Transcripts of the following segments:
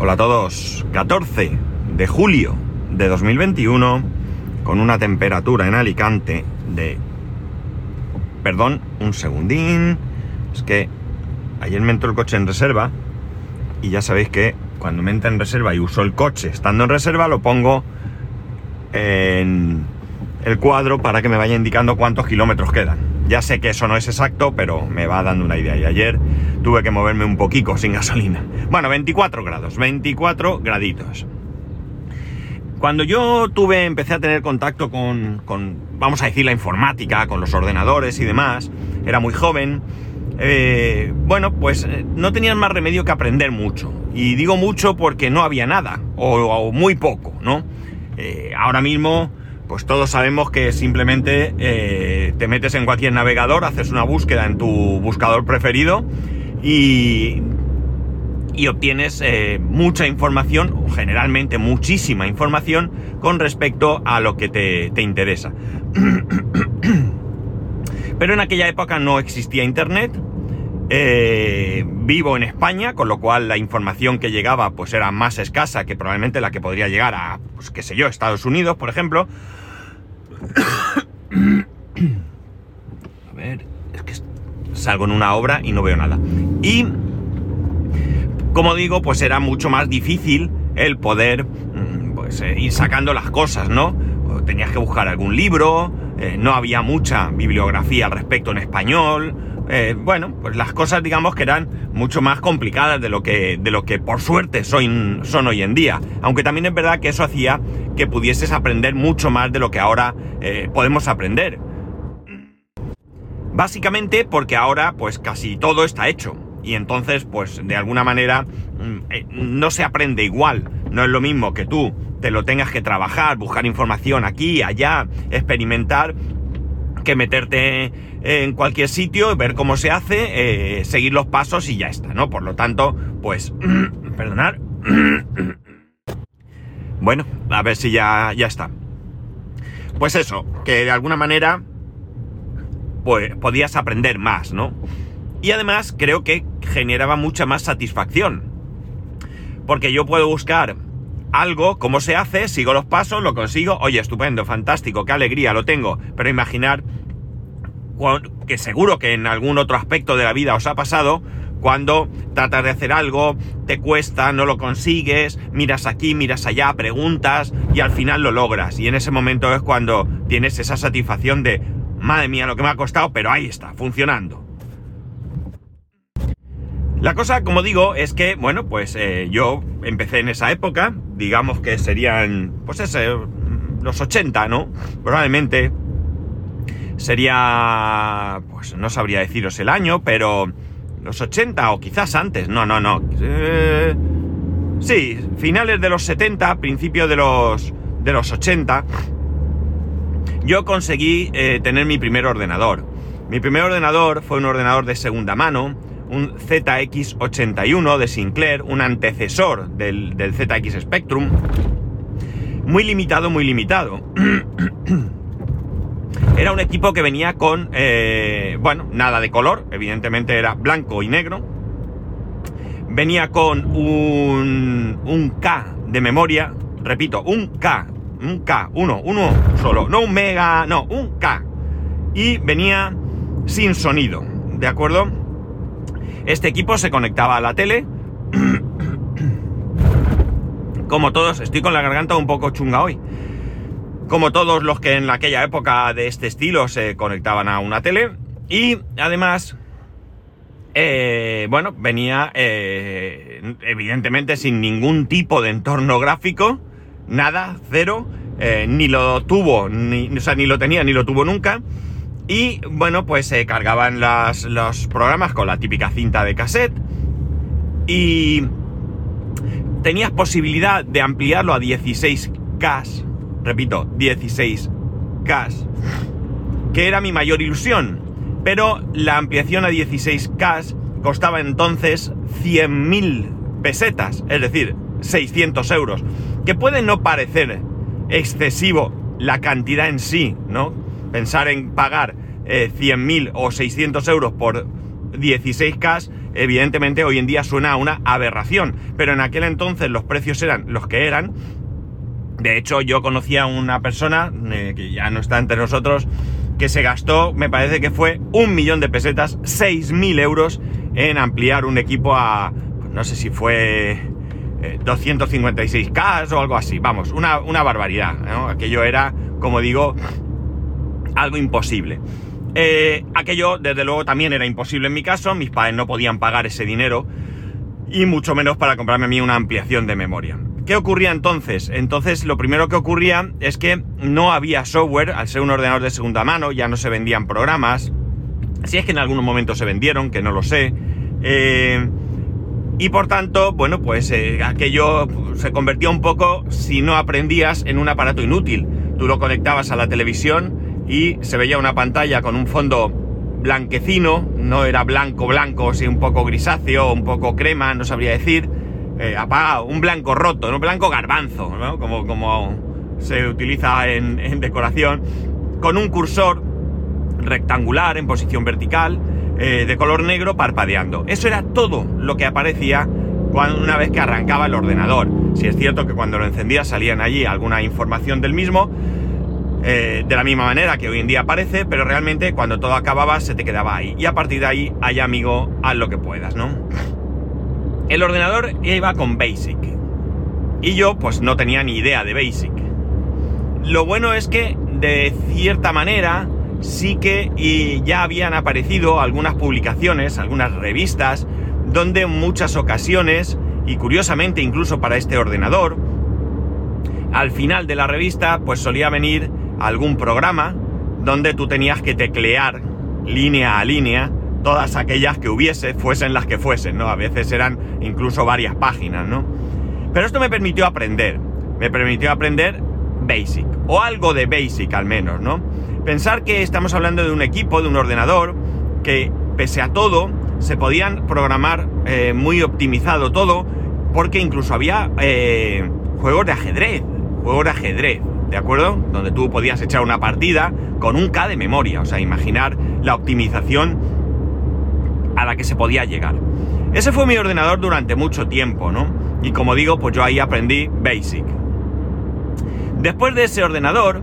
Hola a todos, 14 de julio de 2021 con una temperatura en Alicante de... Perdón, un segundín. Es que ayer me entró el coche en reserva y ya sabéis que cuando me entra en reserva y uso el coche estando en reserva lo pongo en el cuadro para que me vaya indicando cuántos kilómetros quedan. Ya sé que eso no es exacto, pero me va dando una idea. Y ayer tuve que moverme un poquito sin gasolina. Bueno, 24 grados, 24 graditos. Cuando yo tuve, empecé a tener contacto con, vamos a decir, la informática, con los ordenadores y demás, era muy joven, eh, bueno, pues eh, no tenían más remedio que aprender mucho. Y digo mucho porque no había nada, o, muy poco, ¿no? Eh, ahora mismo pues todos sabemos que simplemente te metes en cualquier navegador, haces una búsqueda en tu buscador preferido y, y obtienes eh, mucha información, generalmente muchísima información, con respecto a lo que te, te interesa. Pero en aquella época no existía Internet. Eh, vivo en España, con lo cual la información que llegaba pues era más escasa que probablemente la que podría llegar a, pues qué sé yo, Estados Unidos, por ejemplo. A ver, es que salgo en una obra y no veo nada. Y, como digo, pues era mucho más difícil el poder mm, pues, eh, ir sacando las cosas, ¿no? Tenías que buscar algún libro, eh, no había mucha bibliografía al respecto en español. Eh, bueno, pues las cosas digamos que eran mucho más complicadas de lo que, de lo que por suerte son, hoy en día. Aunque también es verdad que eso hacía que pudieses aprender mucho más de lo que ahora podemos aprender. Básicamente porque ahora pues casi todo está hecho. Y entonces pues de alguna manera mm, eh, no se aprende igual. No es lo mismo que tú te lo tengas que trabajar, buscar información aquí, allá, experimentar, que meterte en cualquier sitio, ver cómo se hace, eh, seguir los pasos y ya está, ¿no? Por lo tanto, pues, perdonar. bueno, a ver si ya, ya está. Pues eso, que de alguna manera, pues podías aprender más, ¿no? Y además creo que generaba mucha más satisfacción. Porque yo puedo buscar algo, cómo se hace, sigo los pasos, lo consigo, oye, estupendo, fantástico, qué alegría, lo tengo. Pero imaginar que seguro que en algún otro aspecto de la vida os ha pasado, cuando tratas de hacer algo, te cuesta, no lo consigues, miras aquí, miras allá, preguntas y al final lo logras. Y en ese momento es cuando tienes esa satisfacción de, madre mía, lo que me ha costado, pero ahí está, funcionando. La cosa, como digo, es que, bueno, pues eh, yo empecé en esa época, digamos que serían, pues ese, los 80, ¿no? Probablemente sería, pues no sabría deciros el año, pero los 80 o quizás antes, no, no, no. Eh, sí, finales de los 70, principio de los, de los 80, yo conseguí eh, tener mi primer ordenador. Mi primer ordenador fue un ordenador de segunda mano, un ZX81 de Sinclair, un antecesor del, ZX Spectrum. Muy limitado, muy limitado. Era un equipo que venía con, eh, bueno, nada de color, evidentemente era blanco y negro. Venía con un, un K de memoria, repito, un K, un K, uno, uno solo, no un mega, no, un K. Y venía sin sonido, ¿de acuerdo? Este equipo se conectaba a la tele. Como todos, estoy con la garganta un poco chunga hoy como todos los que en aquella época de este estilo se conectaban a una tele. Y además, eh, bueno, venía eh, evidentemente sin ningún tipo de entorno gráfico, nada, cero, eh, ni lo tuvo, ni, o sea, ni lo tenía, ni lo tuvo nunca. Y bueno, pues se cargaban los programas con la típica cinta de cassette. Y tenías posibilidad de ampliarlo a 16K repito, 16K, que era mi mayor ilusión. Pero la ampliación a 16K costaba entonces 100.000 pesetas, es decir, 600 euros, que puede no parecer excesivo la cantidad en sí, ¿no? Pensar en pagar 100.000 eh, o 600 euros por 16K evidentemente hoy en día suena a una aberración, pero en aquel entonces los precios eran los que eran. De hecho, yo conocía a una persona, eh, que ya no está entre nosotros, que se gastó, me parece que fue un millón de pesetas, 6.000 euros en ampliar un equipo a, pues no sé si fue 256K o algo así, vamos, una, una barbaridad, Aquello era, como digo, algo imposible. Eh, aquello, desde luego, también era imposible en mi caso, mis padres no podían pagar ese dinero y mucho menos para comprarme a mí una ampliación de memoria. ¿Qué ocurría entonces? Entonces lo primero que ocurría es que no había software, al ser un ordenador de segunda mano, ya no se vendían programas, si es que en algún momento se vendieron, que no lo sé, eh, y por tanto, bueno, pues eh, aquello se convertía un poco, si no aprendías, en un aparato inútil. Tú lo conectabas a la televisión y se veía una pantalla con un fondo blanquecino, no era blanco blanco, sino un poco grisáceo, un poco crema, no sabría decir, eh, apagado, un blanco roto, un blanco garbanzo, ¿no? como, como se utiliza en, decoración, con un cursor rectangular en posición vertical, eh, de color negro parpadeando. Eso era todo lo que aparecía cuando, una vez que arrancaba el ordenador. Si es cierto que cuando lo encendía salían allí alguna información del mismo, eh, de la misma manera que hoy en día aparece, pero realmente cuando todo acababa se te quedaba ahí. Y a partir de ahí, hay amigo, haz lo que puedas, ¿no? El ordenador iba con Basic. Y yo pues no tenía ni idea de Basic. Lo bueno es que de cierta manera sí que y ya habían aparecido algunas publicaciones, algunas revistas, donde en muchas ocasiones, y curiosamente incluso para este ordenador, al final de la revista pues solía venir algún programa donde tú tenías que teclear línea a línea todas aquellas que hubiese, fuesen las que fuesen, ¿no? A veces eran incluso varias páginas, ¿no? Pero esto me permitió aprender, me permitió aprender Basic, o algo de Basic al menos, ¿no? Pensar que estamos hablando de un equipo, de un ordenador, que pese a todo, se podían programar eh, muy optimizado todo, porque incluso había eh, juegos de ajedrez, juegos de ajedrez, ¿de acuerdo? Donde tú podías echar una partida con un K de memoria, o sea, imaginar la optimización a la que se podía llegar. Ese fue mi ordenador durante mucho tiempo, ¿no? Y como digo, pues yo ahí aprendí Basic. Después de ese ordenador,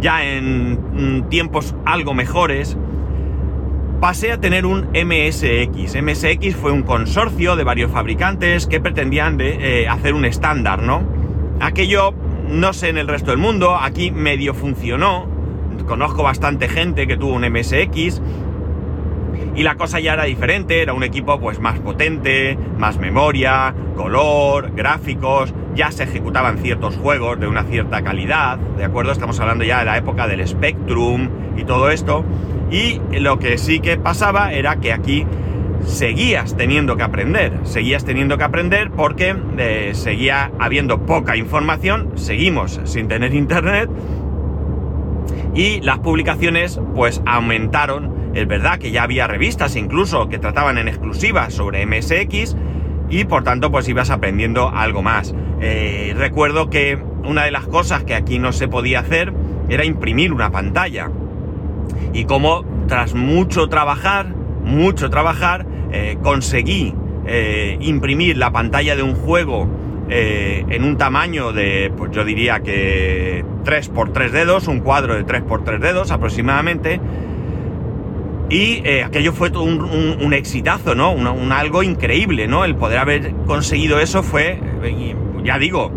ya en mm, tiempos algo mejores, pasé a tener un MSX. MSX fue un consorcio de varios fabricantes que pretendían de, eh, hacer un estándar, ¿no? Aquello no sé en el resto del mundo, aquí medio funcionó. Conozco bastante gente que tuvo un MSX. Y la cosa ya era diferente, era un equipo pues más potente, más memoria, color, gráficos, ya se ejecutaban ciertos juegos de una cierta calidad, ¿de acuerdo? Estamos hablando ya de la época del Spectrum y todo esto. Y lo que sí que pasaba era que aquí seguías teniendo que aprender, seguías teniendo que aprender porque eh, seguía habiendo poca información, seguimos sin tener internet y las publicaciones pues aumentaron, es verdad que ya había revistas incluso que trataban en exclusiva sobre MSX y por tanto pues ibas aprendiendo algo más. Eh, recuerdo que una de las cosas que aquí no se podía hacer era imprimir una pantalla y como tras mucho trabajar, mucho trabajar, eh, conseguí eh, imprimir la pantalla de un juego en un tamaño de, pues yo diría que 3 por 3 dedos, un cuadro de 3 por 3 dedos aproximadamente. Y aquello fue un, exitazo, ¿no? Un, algo increíble, ¿no? El poder haber conseguido eso fue, ya digo,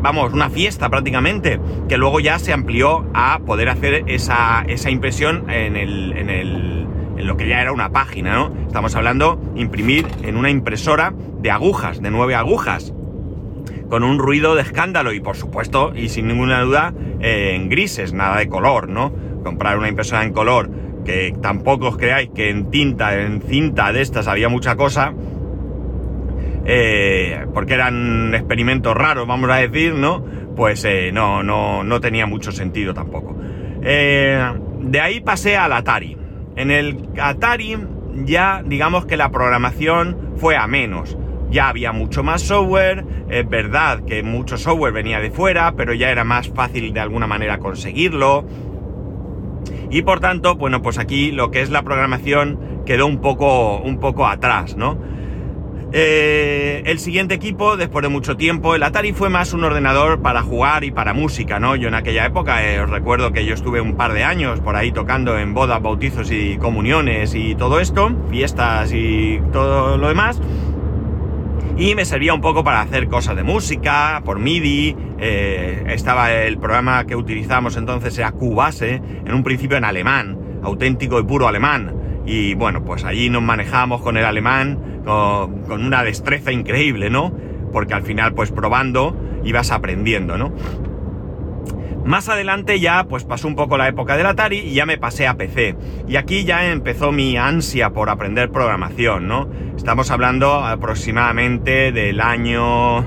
vamos, una fiesta prácticamente, que luego ya se amplió a poder hacer esa, esa impresión en el, en el en lo que ya era una página, ¿no? Estamos hablando imprimir en una impresora de agujas, de nueve agujas, con un ruido de escándalo y por supuesto, y sin ninguna duda, eh, en grises, nada de color, ¿no? Comprar una impresora en color, que tampoco os creáis que en tinta, en cinta de estas había mucha cosa, eh, porque eran experimentos raros, vamos a decir, ¿no? Pues eh, no, no, no tenía mucho sentido tampoco. de ahí pasé al Atari. En el Atari ya digamos que la programación fue a menos. Ya había mucho más software, es verdad que mucho software venía de fuera, pero ya era más fácil de alguna manera conseguirlo. Y por tanto, bueno, pues aquí lo que es la programación quedó un poco, un poco atrás, ¿no? Eh, el siguiente equipo, después de mucho tiempo, el Atari fue más un ordenador para jugar y para música, ¿no? Yo en aquella época eh, os recuerdo que yo estuve un par de años por ahí tocando en bodas, bautizos y comuniones y todo esto, fiestas y todo lo demás. Y me servía un poco para hacer cosas de música, por MIDI. Eh, estaba el programa que utilizábamos entonces, era Cubase, en un principio en alemán, auténtico y puro alemán. Y bueno, pues allí nos manejamos con el alemán con una destreza increíble, ¿no? Porque al final, pues probando, ibas aprendiendo, ¿no? Más adelante ya pues pasó un poco la época del Atari y ya me pasé a PC. Y aquí ya empezó mi ansia por aprender programación, ¿no? Estamos hablando aproximadamente del año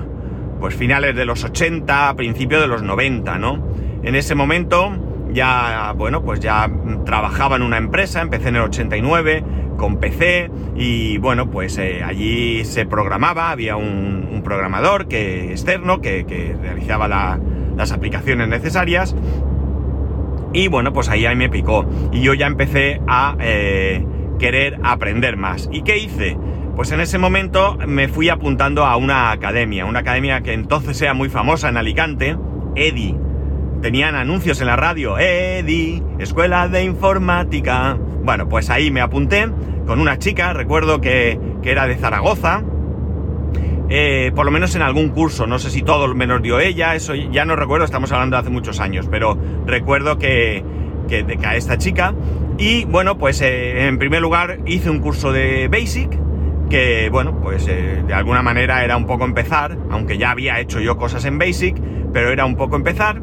pues finales de los 80, principio de los 90, ¿no? En ese momento ya, bueno, pues ya trabajaba en una empresa, empecé en el 89 con PC y bueno, pues eh, allí se programaba, había un, programador que, externo que, que realizaba la, las aplicaciones necesarias. Y bueno, pues ahí, ahí me picó. Y yo ya empecé a eh, querer aprender más. ¿Y qué hice? Pues en ese momento me fui apuntando a una academia, una academia que entonces era muy famosa en Alicante, EDI. Tenían anuncios en la radio, EDI, Escuela de Informática. Bueno, pues ahí me apunté con una chica, recuerdo que, que era de Zaragoza, eh, por lo menos en algún curso, no sé si todo menos dio ella, eso ya no recuerdo, estamos hablando de hace muchos años, pero recuerdo que, que, que a esta chica. Y bueno, pues eh, en primer lugar hice un curso de Basic, que bueno, pues eh, de alguna manera era un poco empezar, aunque ya había hecho yo cosas en Basic, pero era un poco empezar.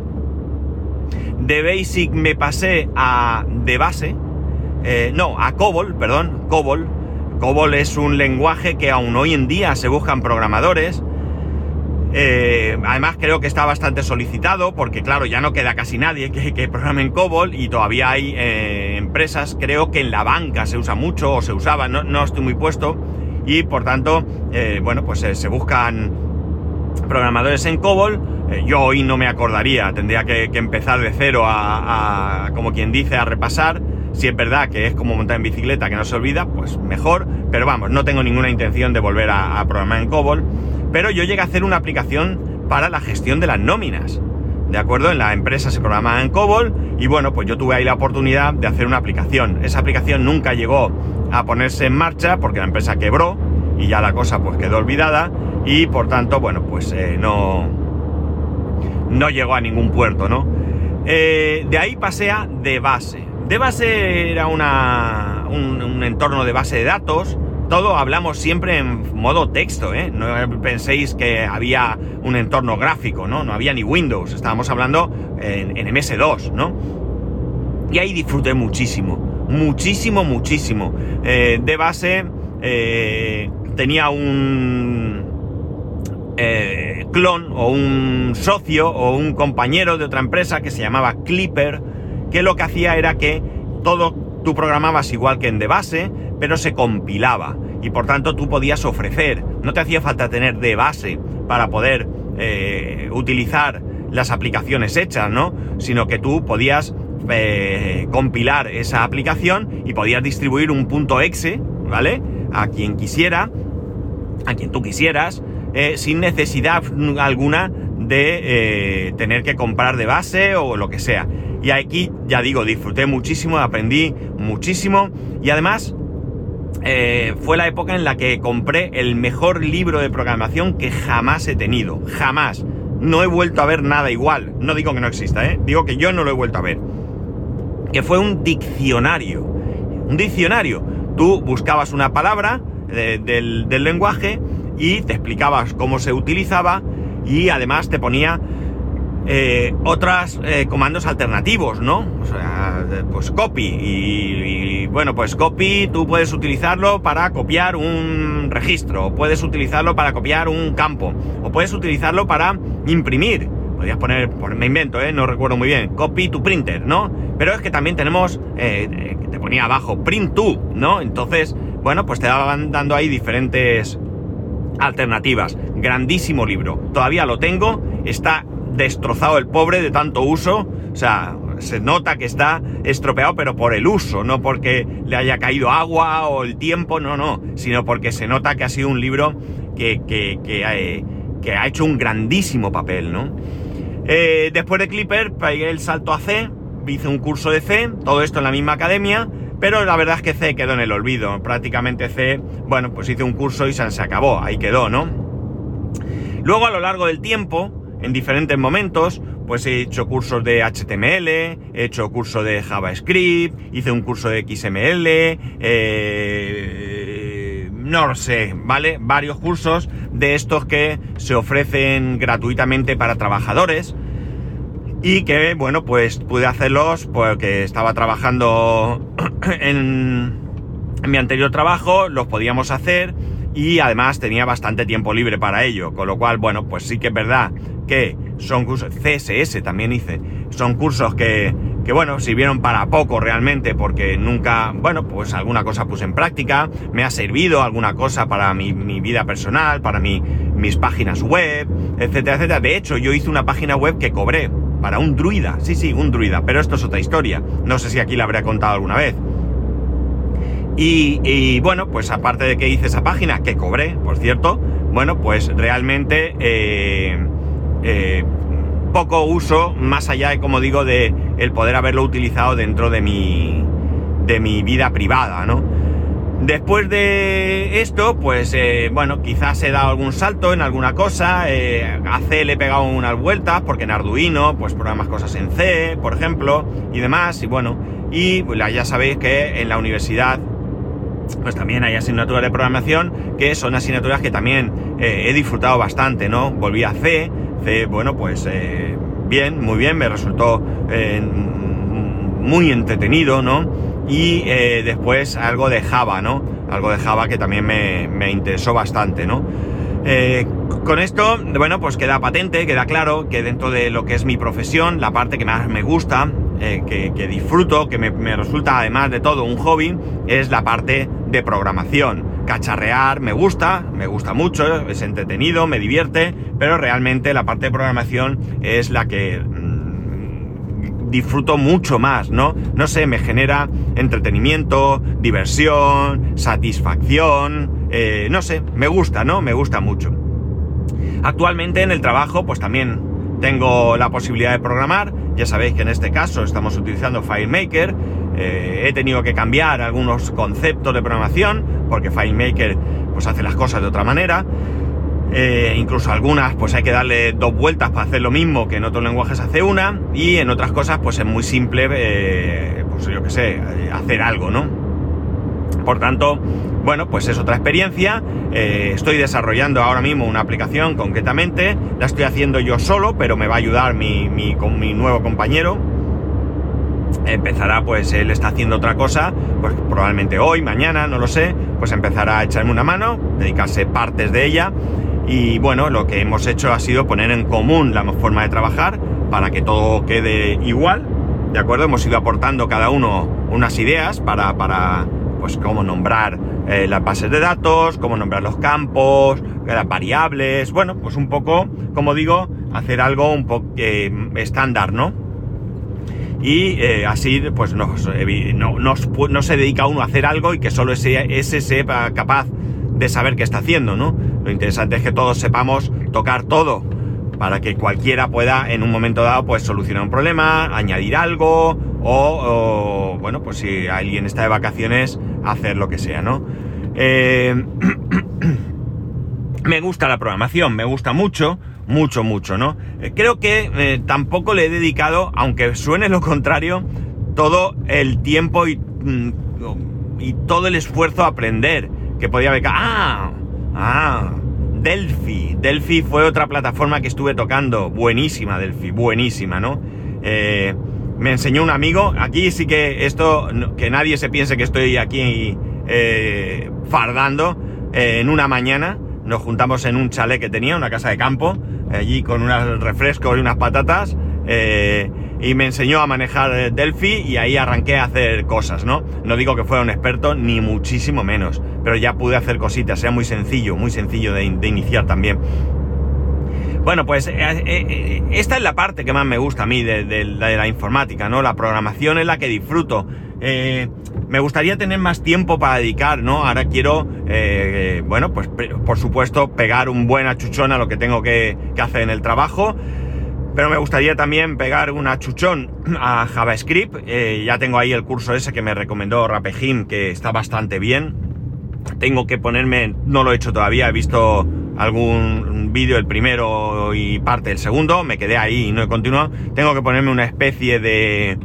De Basic me pasé a de base, no, a COBOL, perdón, COBOL, COBOL es un lenguaje que aún hoy en día se buscan programadores. Eh, además creo que está bastante solicitado porque claro, ya no queda casi nadie que, que programe en COBOL y todavía hay eh, empresas, creo que en la banca se usa mucho o se usaba, no, no estoy muy puesto y por tanto, eh, bueno, pues se buscan programadores en COBOL. Yo hoy no me acordaría, tendría que, empezar de cero a, como quien dice, a repasar. Si es verdad que es como montar en bicicleta que no se olvida, pues mejor. Pero vamos, no tengo ninguna intención de volver a, programar en COBOL. Pero yo llegué a hacer una aplicación para la gestión de las nóminas. ¿De acuerdo? En la empresa se programaba en COBOL y bueno, pues yo tuve ahí la oportunidad de hacer una aplicación. Esa aplicación nunca llegó a ponerse en marcha porque la empresa quebró y ya la cosa pues quedó olvidada y por tanto, bueno, pues eh, no, no llegó a ningún puerto, ¿no? Eh, de ahí pasé a de base. De base era una, un, entorno de base de datos. Todo hablamos siempre en modo texto, ¿eh? No penséis que había un entorno gráfico, ¿no? No había ni Windows. Estábamos hablando en, en MS2, ¿no? Y ahí disfruté muchísimo. Muchísimo, muchísimo. Eh, de base eh, tenía un clon o un socio o un compañero de otra empresa que se llamaba Clipper que lo que hacía era que todo tú programabas igual que en de base, pero se compilaba y por tanto tú podías ofrecer, no te hacía falta tener de base para poder eh, utilizar las aplicaciones hechas, ¿no? Sino que tú podías eh, compilar esa aplicación y podías distribuir un punto exe, ¿vale? A quien quisiera, a quien tú quisieras, eh, sin necesidad alguna de tener que comprar de base o lo que sea. Y aquí, ya digo, disfruté muchísimo, aprendí muchísimo y además eh, fue la época en la que compré el mejor libro de programación que jamás he tenido. Jamás. No he vuelto a ver nada igual. No digo que no exista, ¿eh? Digo que yo no lo he vuelto a ver. Que fue un diccionario. Un diccionario. Tú buscabas una palabra de, del, del lenguaje y te explicabas cómo se utilizaba y además te ponía eh, otros eh, comandos alternativos, ¿no? O sea, pues copy y, bueno, pues copy tú puedes utilizarlo para copiar un registro, o puedes utilizarlo para copiar un campo, o puedes utilizarlo para imprimir. Podrías poner, me invento, ¿eh? no recuerdo muy bien, copy to printer, ¿no? Pero es que también tenemos, eh, que te ponía abajo, print to, ¿no? Entonces, bueno, pues te daban dando ahí diferentes alternativas. Grandísimo libro. Todavía lo tengo. Está destrozado el pobre de tanto uso. O sea, se nota que está estropeado, pero por el uso, no porque le haya caído agua o el tiempo, no, no, sino porque se nota que ha sido un libro que, que, que, eh, que ha hecho un grandísimo papel, ¿no? Eh, después de Clipper, pegué el salto a C, hice un curso de C, todo esto en la misma academia, pero la verdad es que C quedó en el olvido. Prácticamente C, bueno, pues hice un curso y se acabó, ahí quedó, ¿no? Luego a lo largo del tiempo, en diferentes momentos, pues he hecho cursos de HTML, he hecho curso de JavaScript, hice un curso de XML, eh, no lo sé, ¿vale? Varios cursos de estos que se ofrecen gratuitamente para trabajadores y que, bueno, pues pude hacerlos porque estaba trabajando en, en mi anterior trabajo, los podíamos hacer y además tenía bastante tiempo libre para ello, con lo cual, bueno, pues sí que es verdad que son cursos, CSS también hice, son cursos que, que bueno, sirvieron para poco realmente porque nunca, bueno, pues alguna cosa puse en práctica, me ha servido alguna cosa para mi, mi vida personal, para mi, mis páginas web, etcétera, etcétera. De hecho, yo hice una página web que cobré para un druida, sí, sí, un druida, pero esto es otra historia, no sé si aquí la habré contado alguna vez. Y, bueno, pues aparte de que hice esa página, que cobré, por cierto, bueno, pues realmente eh, eh, poco uso, más allá, de, como digo, de el poder haberlo utilizado dentro de mi, de mi vida privada, ¿no? Después de esto, pues eh, bueno, quizás he dado algún salto en alguna cosa, a C le he pegado unas vueltas, porque en Arduino, pues programas cosas en C, por ejemplo, y demás, y bueno, y ya sabéis que en la universidad pues también hay asignaturas de programación que son asignaturas que también eh, he disfrutado bastante, ¿no? Volví a C, Bueno, pues eh, bien, muy bien, me resultó eh, muy entretenido, ¿no? Y después algo de Java, ¿no? Algo de Java que también me, me interesó bastante, ¿no? con esto, bueno, pues queda patente, queda claro que dentro de lo que es mi profesión, la parte que más me gusta, que, disfruto, que me, me, resulta además de todo un hobby, es la parte de programación. Cacharrear me gusta, me gusta mucho, es entretenido, me divierte, pero realmente la parte de programación es la que mmm, disfruto mucho más, ¿no? No sé, me genera entretenimiento, diversión, satisfacción, eh, no sé, me gusta, ¿no? Me gusta mucho. Actualmente en el trabajo, pues también tengo la posibilidad de programar. Ya sabéis que en este caso estamos utilizando FileMaker eh, he tenido que cambiar algunos conceptos de programación porque FileMaker pues hace las cosas de otra manera. Eh, incluso algunas pues hay que darle dos vueltas para hacer lo mismo que en otros lenguajes hace una y en otras cosas pues es muy simple eh, pues yo que sé hacer algo no por tanto bueno pues es otra experiencia estoy desarrollando ahora mismo una aplicación concretamente la estoy haciendo yo solo pero me va a ayudar mi, mi, mi nuevo compañero empezará, pues él está haciendo otra cosa, pues probablemente hoy, mañana, no lo sé, pues empezará a echarme una mano, dedicarse partes de ella. Y bueno, lo que hemos hecho ha sido poner en común la forma de trabajar para que todo quede igual. ¿De acuerdo? Hemos ido aportando cada uno unas ideas para, para pues cómo nombrar eh, las bases de datos, cómo nombrar los campos, las variables, bueno, pues un poco, como digo, hacer algo un poco eh, estándar, ¿no? y eh, así pues no, no, se dedica uno a hacer algo y que solo ese, ese sepa capaz de saber qué está haciendo, ¿no? Lo interesante es que todos sepamos tocar todo para que cualquiera pueda en un momento dado pues solucionar un problema, añadir algo o, bueno, pues si alguien está de vacaciones, hacer lo que sea, ¿no? Eh, me gusta la programación, me gusta mucho, mucho, mucho, ¿no? Eh, creo que eh, tampoco le he dedicado, aunque suene lo contrario, todo el tiempo y, mm, y todo el esfuerzo a aprender que podía haber. ¡Ah! ¡Ah! Delphi. Delphi fue otra plataforma que estuve tocando. Buenísima, Delphi, buenísima, ¿no? Eh, me enseñó un amigo. Aquí sí que esto, que nadie se piense que estoy aquí fardando en una mañana. Nos juntamos en un chalet que tenía, una casa de campo, allí con unos refrescos y unas patatas. Eh, y me enseñó a manejar eh, Delphi y ahí arranqué a hacer cosas, ¿no? No digo que fuera un experto, ni muchísimo menos, pero ya pude hacer cositas, era muy sencillo, muy sencillo de iniciar también. Bueno, pues eh, eh, esta es la parte que más me gusta a mí de, la informática, ¿no? La programación es la que disfruto. me gustaría tener más tiempo para dedicar, ¿no? Ahora quiero, bueno, pues por supuesto pegar un buen achuchón a lo que tengo que, hacer en el trabajo. Pero me gustaría también pegar un achuchón a JavaScript. ya tengo ahí el curso ese que me recomendó Rapejim, que está bastante bien. Tengo que ponerme, no lo he hecho todavía, he visto algún vídeo, el primero y parte del segundo, me quedé ahí y no he continuado. Tengo que ponerme una especie de,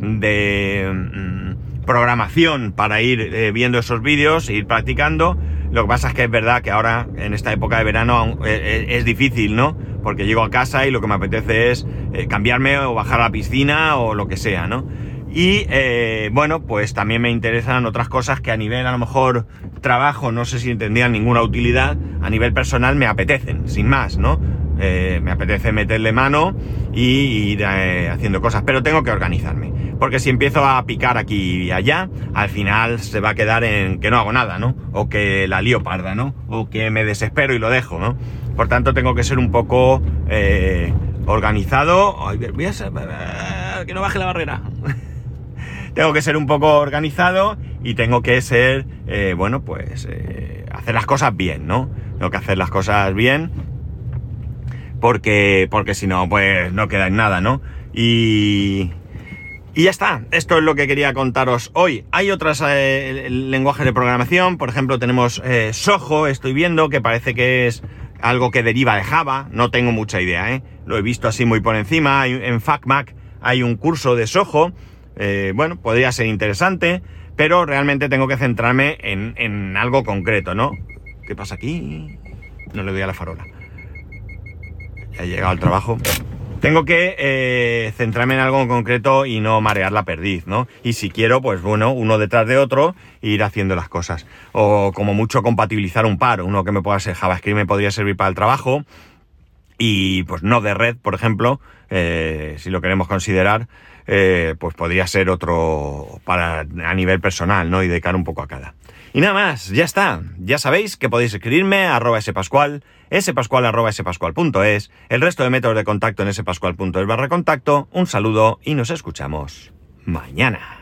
de mm, programación para ir eh, viendo esos vídeos e ir practicando. Lo que pasa es que es verdad que ahora, en esta época de verano, eh, eh, es, difícil, ¿no? Porque llego a casa y lo que me apetece es cambiarme o bajar a la piscina o lo que sea, ¿no? Y bueno, pues también me interesan otras cosas que a nivel a lo mejor trabajo, no sé si tendrían ninguna utilidad, a nivel personal me apetecen, sin más, ¿no? Eh, me apetece meterle mano y ir eh, haciendo cosas, pero tengo que organizarme. Porque si empiezo a picar aquí y allá, al final se va a quedar en que no hago nada, ¿no? O que la lío parda, ¿no? O que me desespero y lo dejo, ¿no? Por tanto, tengo que ser un poco eh, organizado. voy a que no baje la barrera. tengo que ser un poco organizado y tengo que ser, eh, bueno, pues eh, hacer las cosas bien, ¿no? Tengo que hacer las cosas bien porque, porque si no, pues no queda en nada, ¿no? Y, y ya está, esto es lo que quería contaros hoy. Hay otros eh, lenguajes de programación, por ejemplo tenemos Soho, estoy viendo, que parece que es algo que deriva de Java, no tengo mucha idea, ¿eh? Lo he visto así muy por encima, en FacMac hay un curso de Soho, bueno, podría ser interesante pero realmente tengo que centrarme en, algo concreto, ¿no? ¿Qué pasa aquí? No le doy a la farola. Ya he llegado al trabajo. Tengo que eh, centrarme en algo concreto y no marear la perdiz, ¿no? Y si quiero, pues bueno, uno detrás de otro, ir haciendo las cosas. O como mucho compatibilizar un par, uno que me pueda ser JavaScript me podría servir para el trabajo. Y pues no de red, por ejemplo, eh, si lo queremos considerar, eh, pues podría ser otro para a nivel personal, ¿no? Y dedicar un poco a cada. Y nada más, ya está. Ya sabéis que podéis escribirme a arroba spascual, spascual arroba spascual.es, el resto de métodos de contacto en spascual.es barra contacto. Un saludo y nos escuchamos mañana.